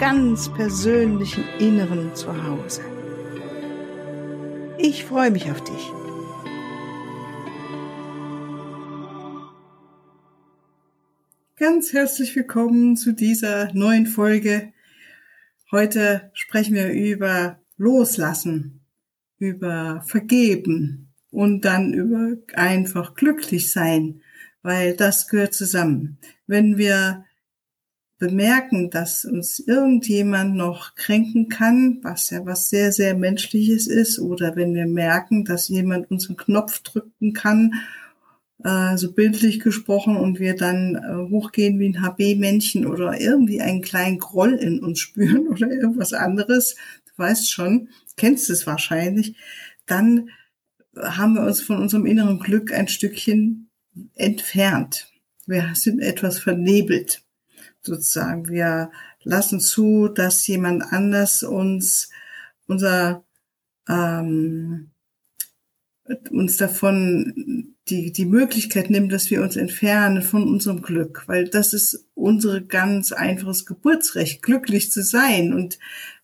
ganz persönlichen Inneren zu Hause. Ich freue mich auf dich. Ganz herzlich willkommen zu dieser neuen Folge. Heute sprechen wir über Loslassen über Vergeben und dann über einfach glücklich sein, weil das gehört zusammen. Wenn wir bemerken, dass uns irgendjemand noch kränken kann, was ja was sehr, sehr menschliches ist, oder wenn wir merken, dass jemand uns einen Knopf drücken kann, äh, so bildlich gesprochen, und wir dann äh, hochgehen wie ein HB-Männchen oder irgendwie einen kleinen Groll in uns spüren oder irgendwas anderes, du weißt schon, kennst es wahrscheinlich, dann haben wir uns von unserem inneren Glück ein Stückchen entfernt. Wir sind etwas vernebelt, sozusagen. Wir lassen zu, dass jemand anders uns unser ähm, uns davon die, die Möglichkeit nimmt, dass wir uns entfernen von unserem Glück, weil das ist unsere ganz einfaches Geburtsrecht, glücklich zu sein. Und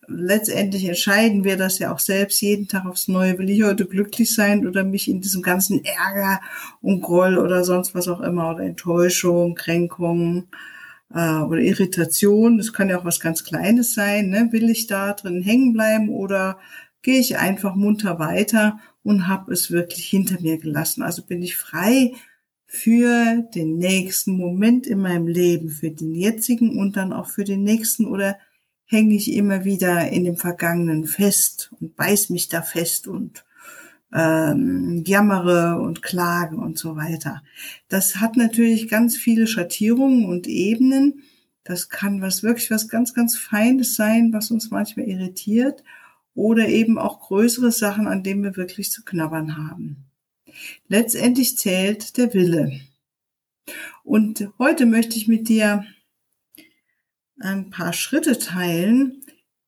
letztendlich entscheiden wir das ja auch selbst jeden Tag aufs Neue. Will ich heute glücklich sein oder mich in diesem ganzen Ärger und Groll oder sonst was auch immer oder Enttäuschung, Kränkung äh, oder Irritation. Das kann ja auch was ganz Kleines sein. Ne? Will ich da drin hängen bleiben oder gehe ich einfach munter weiter und habe es wirklich hinter mir gelassen? Also bin ich frei für den nächsten Moment in meinem Leben, für den jetzigen und dann auch für den nächsten oder hänge ich immer wieder in dem Vergangenen fest und beiß mich da fest und ähm, jammere und klage und so weiter. Das hat natürlich ganz viele Schattierungen und Ebenen. Das kann was wirklich was ganz, ganz Feines sein, was uns manchmal irritiert oder eben auch größere Sachen, an denen wir wirklich zu knabbern haben. Letztendlich zählt der Wille. Und heute möchte ich mit dir ein paar Schritte teilen,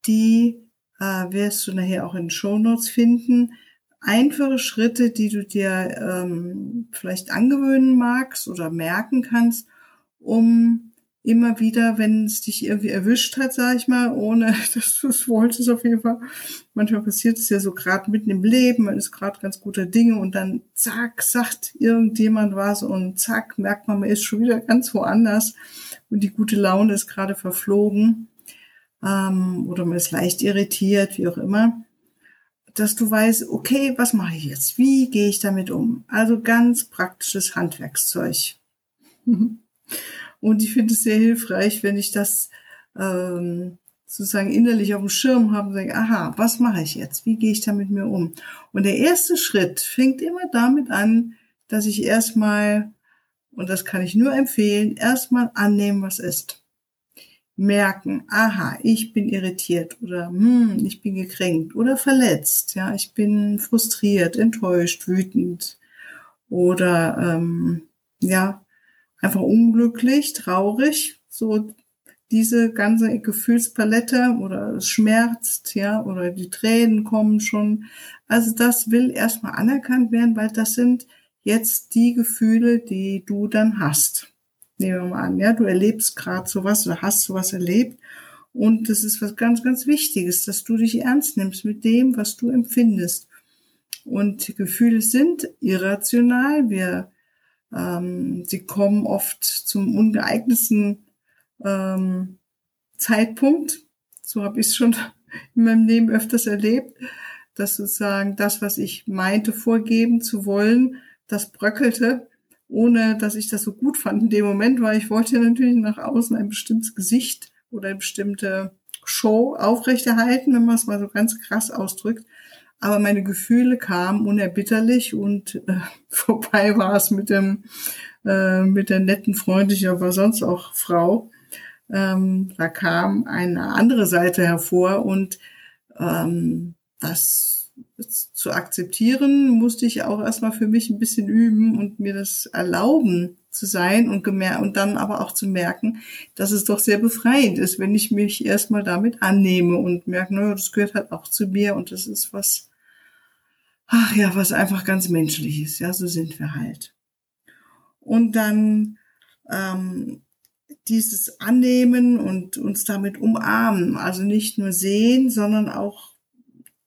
die äh, wirst du nachher auch in den Show Notes finden. Einfache Schritte, die du dir ähm, vielleicht angewöhnen magst oder merken kannst, um immer wieder, wenn es dich irgendwie erwischt hat, sag ich mal, ohne dass du es wolltest auf jeden Fall. Manchmal passiert es ja so gerade mitten im Leben, man ist gerade ganz guter Dinge und dann zack, sagt irgendjemand was und zack, merkt man, man ist schon wieder ganz woanders und die gute Laune ist gerade verflogen ähm, oder man ist leicht irritiert, wie auch immer, dass du weißt, okay, was mache ich jetzt? Wie gehe ich damit um? Also ganz praktisches Handwerkszeug. und ich finde es sehr hilfreich, wenn ich das ähm, sozusagen innerlich auf dem Schirm habe und sage, aha, was mache ich jetzt? Wie gehe ich da mit mir um? Und der erste Schritt fängt immer damit an, dass ich erstmal und das kann ich nur empfehlen, erstmal annehmen, was ist. Merken, aha, ich bin irritiert oder hm, ich bin gekränkt oder verletzt, ja, ich bin frustriert, enttäuscht, wütend oder ähm, ja, einfach unglücklich, traurig, so diese ganze Gefühlspalette oder es schmerzt, ja, oder die Tränen kommen schon. Also das will erstmal anerkannt werden, weil das sind jetzt die Gefühle, die du dann hast. Nehmen wir mal an, ja, du erlebst gerade sowas oder hast sowas erlebt. Und das ist was ganz, ganz Wichtiges, dass du dich ernst nimmst mit dem, was du empfindest. Und Gefühle sind irrational. Wir, ähm, sie kommen oft zum ungeeignetsten ähm, Zeitpunkt. So habe ich es schon in meinem Leben öfters erlebt, dass sozusagen das, was ich meinte, vorgeben zu wollen, das bröckelte, ohne dass ich das so gut fand in dem Moment, weil ich wollte natürlich nach außen ein bestimmtes Gesicht oder eine bestimmte Show aufrechterhalten, wenn man es mal so ganz krass ausdrückt. Aber meine Gefühle kamen unerbitterlich und äh, vorbei war es mit dem äh, mit der netten, freundlichen, aber sonst auch Frau. ähm, da kam eine andere Seite hervor und ähm, das zu akzeptieren, musste ich auch erstmal für mich ein bisschen üben und mir das erlauben zu sein und und dann aber auch zu merken, dass es doch sehr befreiend ist, wenn ich mich erstmal damit annehme und merke, naja, das gehört halt auch zu mir und das ist was, ach ja, was einfach ganz menschlich ist. Ja, so sind wir halt. Und dann ähm, dieses Annehmen und uns damit umarmen. Also nicht nur sehen, sondern auch,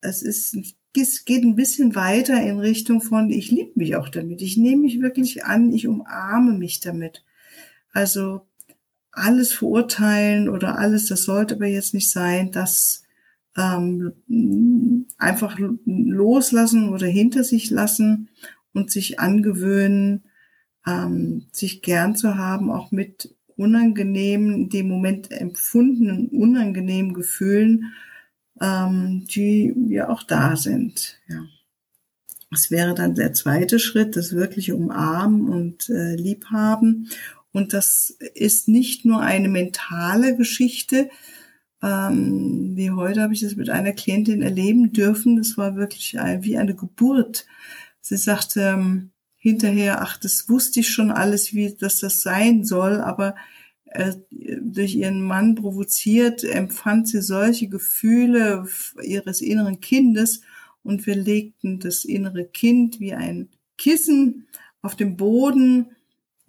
es ist, es geht ein bisschen weiter in Richtung von, ich liebe mich auch damit. Ich nehme mich wirklich an, ich umarme mich damit. Also alles verurteilen oder alles, das sollte aber jetzt nicht sein, das ähm, einfach loslassen oder hinter sich lassen und sich angewöhnen, ähm, sich gern zu haben, auch mit unangenehmen, in dem Moment empfundenen unangenehmen Gefühlen, ähm, die ja auch da sind. Ja. Das wäre dann der zweite Schritt, das wirkliche Umarmen und äh, Liebhaben. Und das ist nicht nur eine mentale Geschichte. Ähm, wie heute habe ich das mit einer Klientin erleben dürfen. Das war wirklich ein, wie eine Geburt. Sie sagte, ähm, hinterher, ach, das wusste ich schon alles, wie dass das sein soll, aber durch ihren Mann provoziert, empfand sie solche Gefühle ihres inneren Kindes und wir legten das innere Kind wie ein Kissen auf dem Boden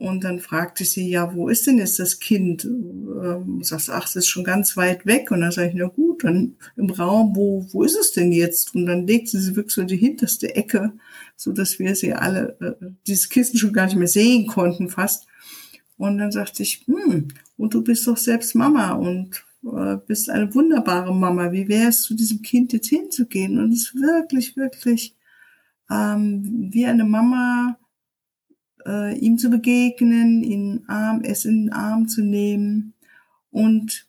und dann fragte sie, ja, wo ist denn jetzt das Kind? Ähm, sagst, ach, das ist schon ganz weit weg. Und dann sage ich, na gut, dann im Raum, wo, wo ist es denn jetzt? Und dann legt sie sie wirklich so in die hinterste Ecke, so dass wir sie alle, äh, dieses Kissen schon gar nicht mehr sehen konnten fast. Und dann sagte ich, hm, und du bist doch selbst Mama und äh, bist eine wunderbare Mama. Wie wäre es, zu diesem Kind jetzt hinzugehen? Und es ist wirklich, wirklich ähm, wie eine Mama, äh, ihm zu begegnen, ihn Arm, es in den Arm zu nehmen. Und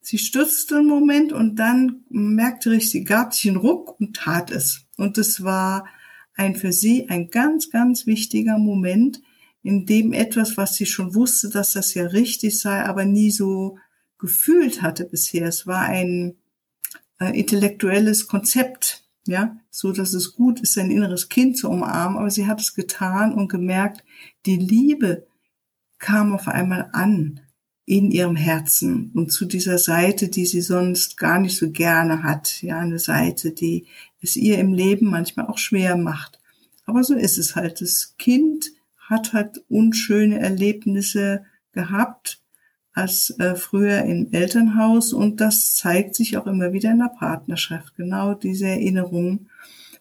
sie stürzte einen Moment und dann merkte ich, sie gab sich einen Ruck und tat es. Und es war ein für sie ein ganz, ganz wichtiger Moment, in dem etwas, was sie schon wusste, dass das ja richtig sei, aber nie so gefühlt hatte bisher. Es war ein äh, intellektuelles Konzept, ja, so dass es gut ist, sein inneres Kind zu umarmen, aber sie hat es getan und gemerkt, die Liebe kam auf einmal an in ihrem Herzen und zu dieser Seite, die sie sonst gar nicht so gerne hat, ja, eine Seite, die es ihr im Leben manchmal auch schwer macht. Aber so ist es halt. Das Kind hat halt unschöne Erlebnisse gehabt als äh, früher im Elternhaus und das zeigt sich auch immer wieder in der Partnerschaft, genau diese Erinnerungen.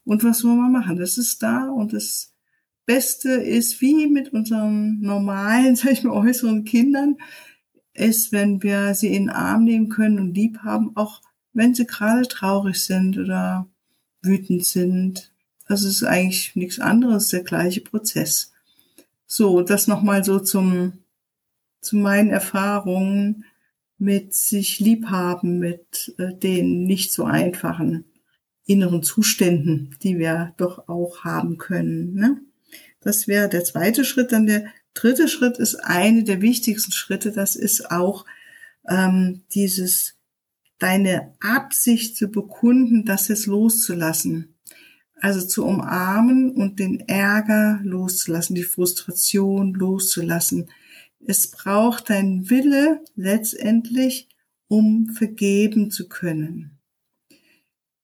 Und was wollen wir machen? Das ist da und das Beste ist, wie mit unseren normalen, sag ich mal, äußeren Kindern, ist, wenn wir sie in den Arm nehmen können und lieb haben, auch wenn sie gerade traurig sind oder wütend sind. Das ist eigentlich nichts anderes, der gleiche Prozess. So, das nochmal so zum zu meinen Erfahrungen mit sich liebhaben, mit äh, den nicht so einfachen inneren Zuständen, die wir doch auch haben können. Ne? Das wäre der zweite Schritt. Dann der dritte Schritt ist eine der wichtigsten Schritte. Das ist auch ähm, dieses deine Absicht zu bekunden, das jetzt loszulassen. Also zu umarmen und den Ärger loszulassen, die Frustration loszulassen, es braucht dein Wille letztendlich, um vergeben zu können.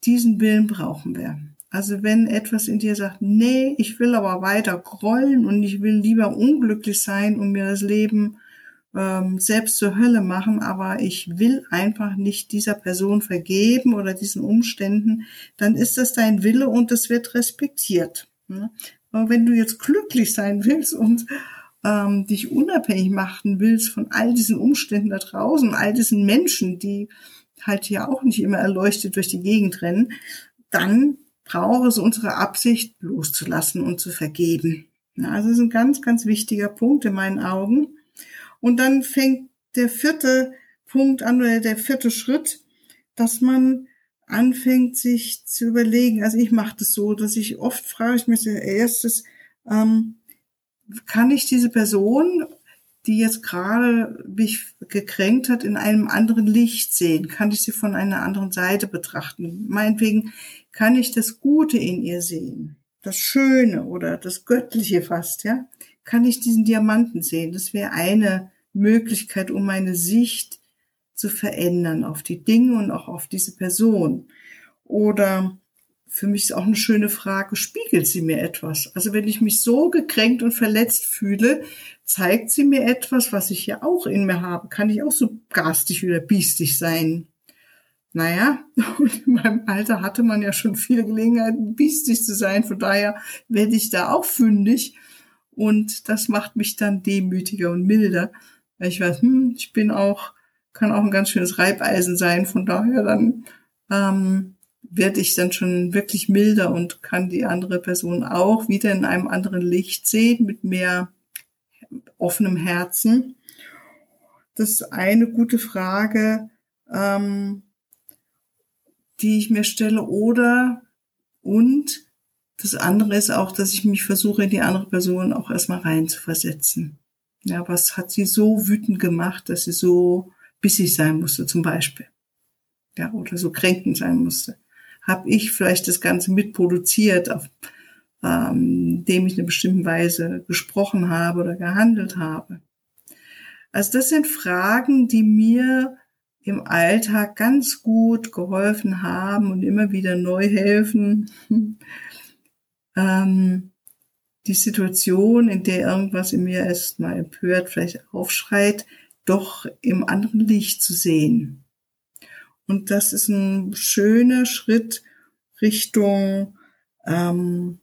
Diesen Willen brauchen wir. Also wenn etwas in dir sagt, nee, ich will aber weiter grollen und ich will lieber unglücklich sein und mir das Leben ähm, selbst zur Hölle machen, aber ich will einfach nicht dieser Person vergeben oder diesen Umständen, dann ist das dein Wille und es wird respektiert. Ne? Aber wenn du jetzt glücklich sein willst und ähm, dich unabhängig machen willst von all diesen Umständen da draußen, all diesen Menschen, die halt ja auch nicht immer erleuchtet durch die Gegend rennen, dann braucht es unsere Absicht loszulassen und zu vergeben. Ja, also das ist ein ganz, ganz wichtiger Punkt in meinen Augen. Und dann fängt der vierte Punkt an oder der vierte Schritt, dass man anfängt, sich zu überlegen. Also ich mache das so, dass ich oft frage ich mich erstes, ähm, kann ich diese Person, die jetzt gerade mich gekränkt hat, in einem anderen Licht sehen? Kann ich sie von einer anderen Seite betrachten? Meinetwegen kann ich das Gute in ihr sehen, das Schöne oder das Göttliche fast, ja? Kann ich diesen Diamanten sehen? Das wäre eine Möglichkeit, um meine Sicht zu verändern auf die Dinge und auch auf diese Person. Oder für mich ist auch eine schöne Frage, spiegelt sie mir etwas? Also wenn ich mich so gekränkt und verletzt fühle, zeigt sie mir etwas, was ich ja auch in mir habe. Kann ich auch so garstig oder biestig sein? Naja, in meinem Alter hatte man ja schon viele Gelegenheiten, biestig zu sein. Von daher werde ich da auch fündig. Und das macht mich dann demütiger und milder. Weil ich weiß, hm, ich bin auch, kann auch ein ganz schönes Reibeisen sein. Von daher dann ähm, werde ich dann schon wirklich milder und kann die andere Person auch wieder in einem anderen Licht sehen, mit mehr offenem Herzen. Das ist eine gute Frage, ähm, die ich mir stelle. Oder und das andere ist auch, dass ich mich versuche, in die andere Person auch erstmal reinzuversetzen. Ja, was hat sie so wütend gemacht, dass sie so bissig sein musste, zum Beispiel. Ja, oder so kränkend sein musste habe ich vielleicht das Ganze mitproduziert, auf ähm, dem ich in einer bestimmten Weise gesprochen habe oder gehandelt habe. Also das sind Fragen, die mir im Alltag ganz gut geholfen haben und immer wieder neu helfen. ähm, die Situation, in der irgendwas in mir erstmal empört, vielleicht aufschreit, doch im anderen Licht zu sehen. Und das ist ein schöner Schritt Richtung, ähm,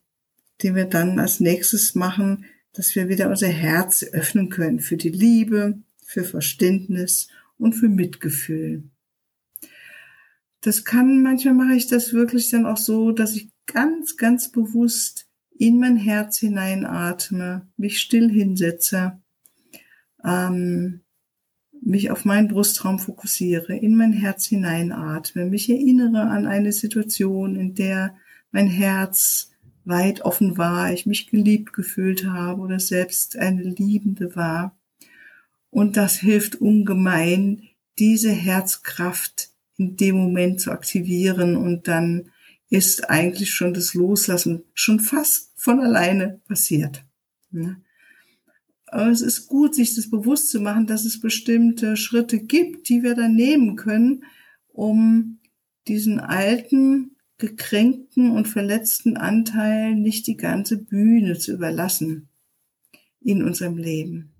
den wir dann als nächstes machen, dass wir wieder unser Herz öffnen können für die Liebe, für Verständnis und für Mitgefühl. Das kann, manchmal mache ich das wirklich dann auch so, dass ich ganz, ganz bewusst in mein Herz hineinatme, mich still hinsetze, ähm, mich auf meinen Brustraum fokussiere, in mein Herz hineinatme, mich erinnere an eine Situation, in der mein Herz weit offen war, ich mich geliebt gefühlt habe oder selbst eine Liebende war. Und das hilft ungemein, diese Herzkraft in dem Moment zu aktivieren und dann ist eigentlich schon das Loslassen schon fast von alleine passiert. Aber es ist gut, sich das bewusst zu machen, dass es bestimmte Schritte gibt, die wir dann nehmen können, um diesen alten, gekränkten und verletzten Anteil nicht die ganze Bühne zu überlassen in unserem Leben.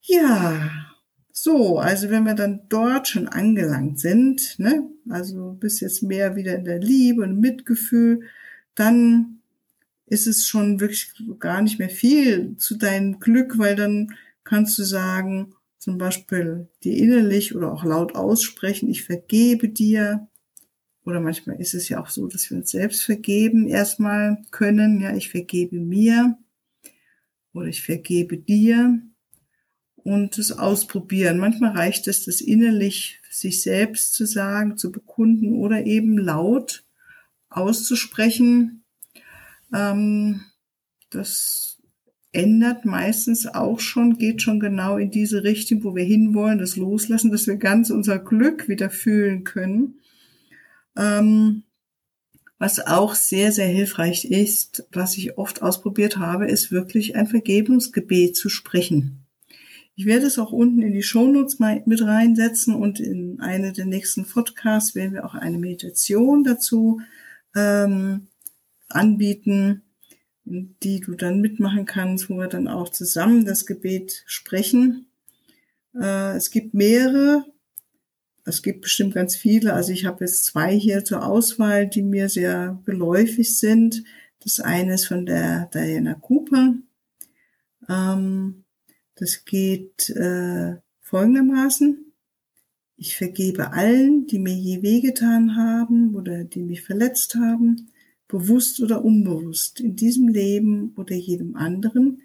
Ja, so, also wenn wir dann dort schon angelangt sind, ne, also bis jetzt mehr wieder in der Liebe und Mitgefühl, dann ist es schon wirklich gar nicht mehr viel zu deinem Glück, weil dann kannst du sagen, zum Beispiel dir innerlich oder auch laut aussprechen, ich vergebe dir. Oder manchmal ist es ja auch so, dass wir uns selbst vergeben erstmal können. Ja, ich vergebe mir oder ich vergebe dir und es ausprobieren. Manchmal reicht es, das innerlich sich selbst zu sagen, zu bekunden oder eben laut auszusprechen, ähm, das ändert meistens auch schon, geht schon genau in diese Richtung, wo wir hinwollen, das Loslassen, dass wir ganz unser Glück wieder fühlen können. Ähm, was auch sehr, sehr hilfreich ist, was ich oft ausprobiert habe, ist wirklich ein Vergebungsgebet zu sprechen. Ich werde es auch unten in die Shownotes mit reinsetzen und in eine der nächsten Podcasts werden wir auch eine Meditation dazu ähm, anbieten, die du dann mitmachen kannst, wo wir dann auch zusammen das Gebet sprechen. Äh, es gibt mehrere, es gibt bestimmt ganz viele. Also ich habe jetzt zwei hier zur Auswahl, die mir sehr geläufig sind. Das eine ist von der Diana Cooper. Ähm, das geht äh, folgendermaßen. Ich vergebe allen, die mir je wehgetan haben oder die mich verletzt haben bewusst oder unbewusst, in diesem Leben oder jedem anderen,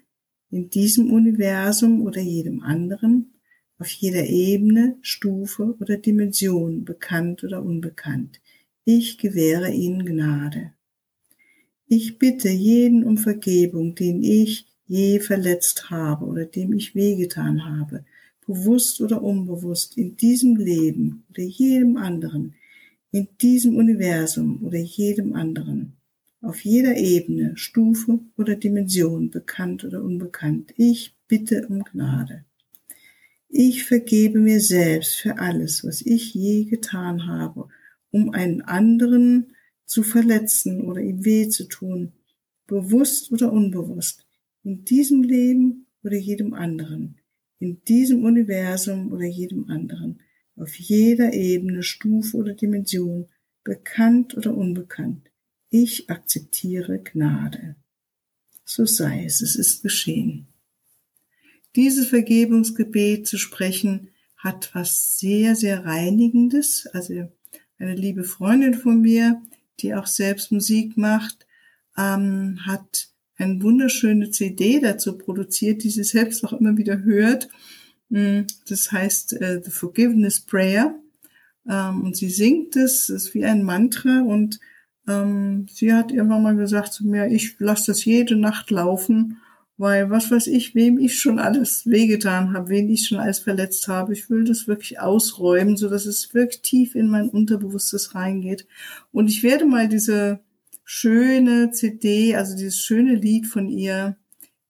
in diesem Universum oder jedem anderen, auf jeder Ebene, Stufe oder Dimension, bekannt oder unbekannt. Ich gewähre ihnen Gnade. Ich bitte jeden um Vergebung, den ich je verletzt habe oder dem ich wehgetan habe, bewusst oder unbewusst, in diesem Leben oder jedem anderen, in diesem Universum oder jedem anderen, auf jeder Ebene, Stufe oder Dimension, bekannt oder unbekannt. Ich bitte um Gnade. Ich vergebe mir selbst für alles, was ich je getan habe, um einen anderen zu verletzen oder ihm weh zu tun, bewusst oder unbewusst, in diesem Leben oder jedem anderen, in diesem Universum oder jedem anderen, auf jeder Ebene, Stufe oder Dimension, bekannt oder unbekannt. Ich akzeptiere Gnade. So sei es, es ist geschehen. Dieses Vergebungsgebet zu sprechen hat was sehr, sehr Reinigendes. Also eine liebe Freundin von mir, die auch selbst Musik macht, ähm, hat eine wunderschöne CD dazu produziert, die sie selbst auch immer wieder hört. Mm, das heißt äh, The Forgiveness Prayer. Ähm, und sie singt es, es ist wie ein Mantra und ähm, sie hat irgendwann mal gesagt zu mir, ich lasse das jede Nacht laufen, weil was weiß ich, wem ich schon alles wehgetan habe, wen ich schon alles verletzt habe. Ich will das wirklich ausräumen, so dass es wirklich tief in mein Unterbewusstes reingeht. Und ich werde mal diese schöne CD, also dieses schöne Lied von ihr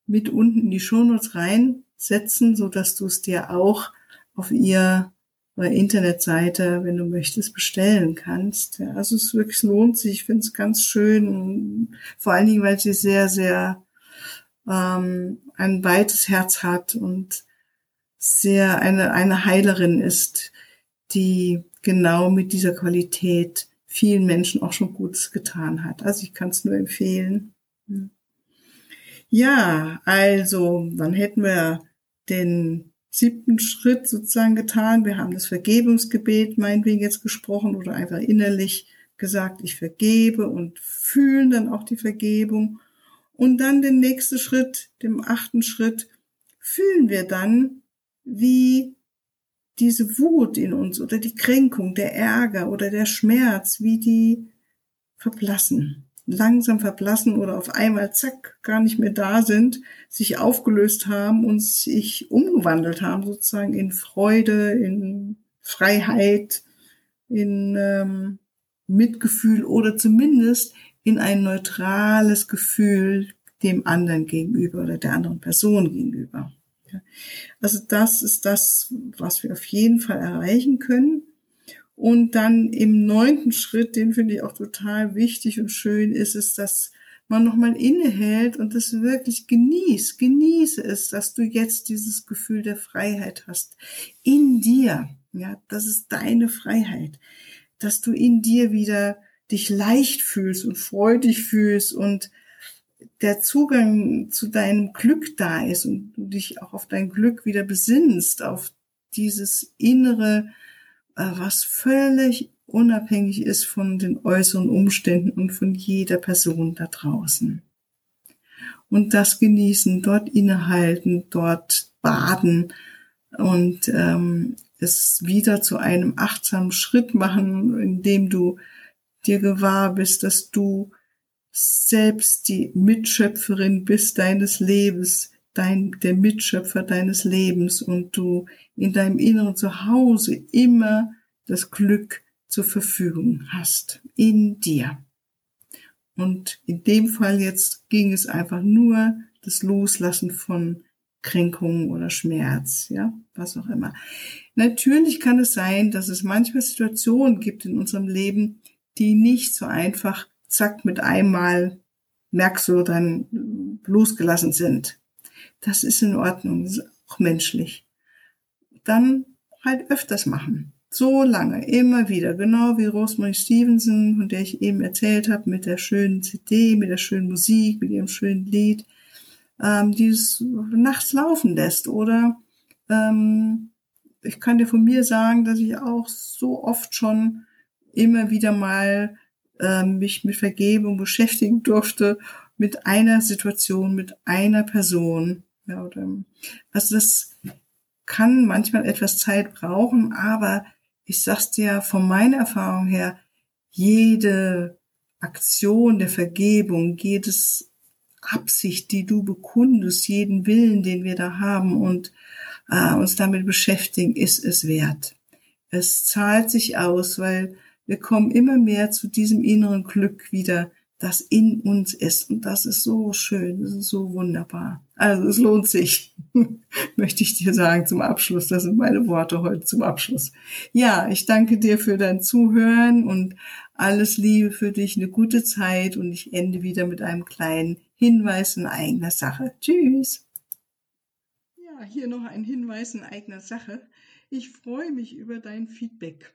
mit unten in die Shownotes reinsetzen, so dass du es dir auch auf ihr Internetseite, wenn du möchtest, bestellen kannst. Ja, also es wirklich lohnt sich. Ich finde es ganz schön, vor allen Dingen, weil sie sehr, sehr ähm, ein weites Herz hat und sehr eine, eine Heilerin ist, die genau mit dieser Qualität vielen Menschen auch schon Gutes getan hat. Also ich kann es nur empfehlen. Ja, also dann hätten wir den siebten Schritt sozusagen getan. Wir haben das Vergebungsgebet meinetwegen jetzt gesprochen oder einfach innerlich gesagt, ich vergebe und fühlen dann auch die Vergebung. Und dann den nächsten Schritt, dem achten Schritt, fühlen wir dann, wie diese Wut in uns oder die Kränkung, der Ärger oder der Schmerz, wie die verblassen, langsam verblassen oder auf einmal zack gar nicht mehr da sind, sich aufgelöst haben und sich umgewandelt haben sozusagen in Freude, in Freiheit, in ähm, Mitgefühl oder zumindest in ein neutrales Gefühl dem anderen gegenüber oder der anderen Person gegenüber. Also das ist das, was wir auf jeden Fall erreichen können. Und dann im neunten Schritt, den finde ich auch total wichtig und schön, ist es, dass man nochmal innehält und das wirklich genießt. Genieße es, dass du jetzt dieses Gefühl der Freiheit hast. In dir. Ja, das ist deine Freiheit. Dass du in dir wieder dich leicht fühlst und freudig fühlst und der Zugang zu deinem Glück da ist und du dich auch auf dein Glück wieder besinnst, auf dieses innere, äh, was völlig unabhängig ist von den äußeren Umständen und von jeder Person da draußen. Und das genießen, dort innehalten, dort baden und ähm, es wieder zu einem achtsamen Schritt machen, indem du dir gewahr bist, dass du selbst die Mitschöpferin bist deines Lebens, dein, der Mitschöpfer deines Lebens und du in deinem inneren Zuhause immer das Glück zur Verfügung hast. In dir. Und in dem Fall jetzt ging es einfach nur das Loslassen von Kränkungen oder Schmerz, ja, was auch immer. Natürlich kann es sein, dass es manchmal Situationen gibt in unserem Leben, die nicht so einfach zack, mit einmal merkst du dann losgelassen sind. Das ist in Ordnung, das ist auch menschlich. Dann halt öfters machen. So lange, immer wieder, genau wie Rosemary Stevenson, von der ich eben erzählt habe, mit der schönen CD, mit der schönen Musik, mit ihrem schönen Lied, ähm, die es nachts laufen lässt. Oder ähm, ich kann dir von mir sagen, dass ich auch so oft schon immer wieder mal äh, mich mit Vergebung beschäftigen durfte, mit einer Situation, mit einer Person. Ja, oder, also das kann manchmal etwas Zeit brauchen, aber ich sag's dir von meiner Erfahrung her, jede Aktion der Vergebung, jedes Absicht, die du bekundest, jeden Willen, den wir da haben und äh, uns damit beschäftigen, ist es wert. Es zahlt sich aus, weil wir kommen immer mehr zu diesem inneren Glück wieder, das in uns ist. Und das ist so schön, das ist so wunderbar. Also es lohnt sich, möchte ich dir sagen zum Abschluss. Das sind meine Worte heute zum Abschluss. Ja, ich danke dir für dein Zuhören und alles Liebe für dich, eine gute Zeit und ich ende wieder mit einem kleinen Hinweis in eigener Sache. Tschüss. Ja, hier noch ein Hinweis in eigener Sache. Ich freue mich über dein Feedback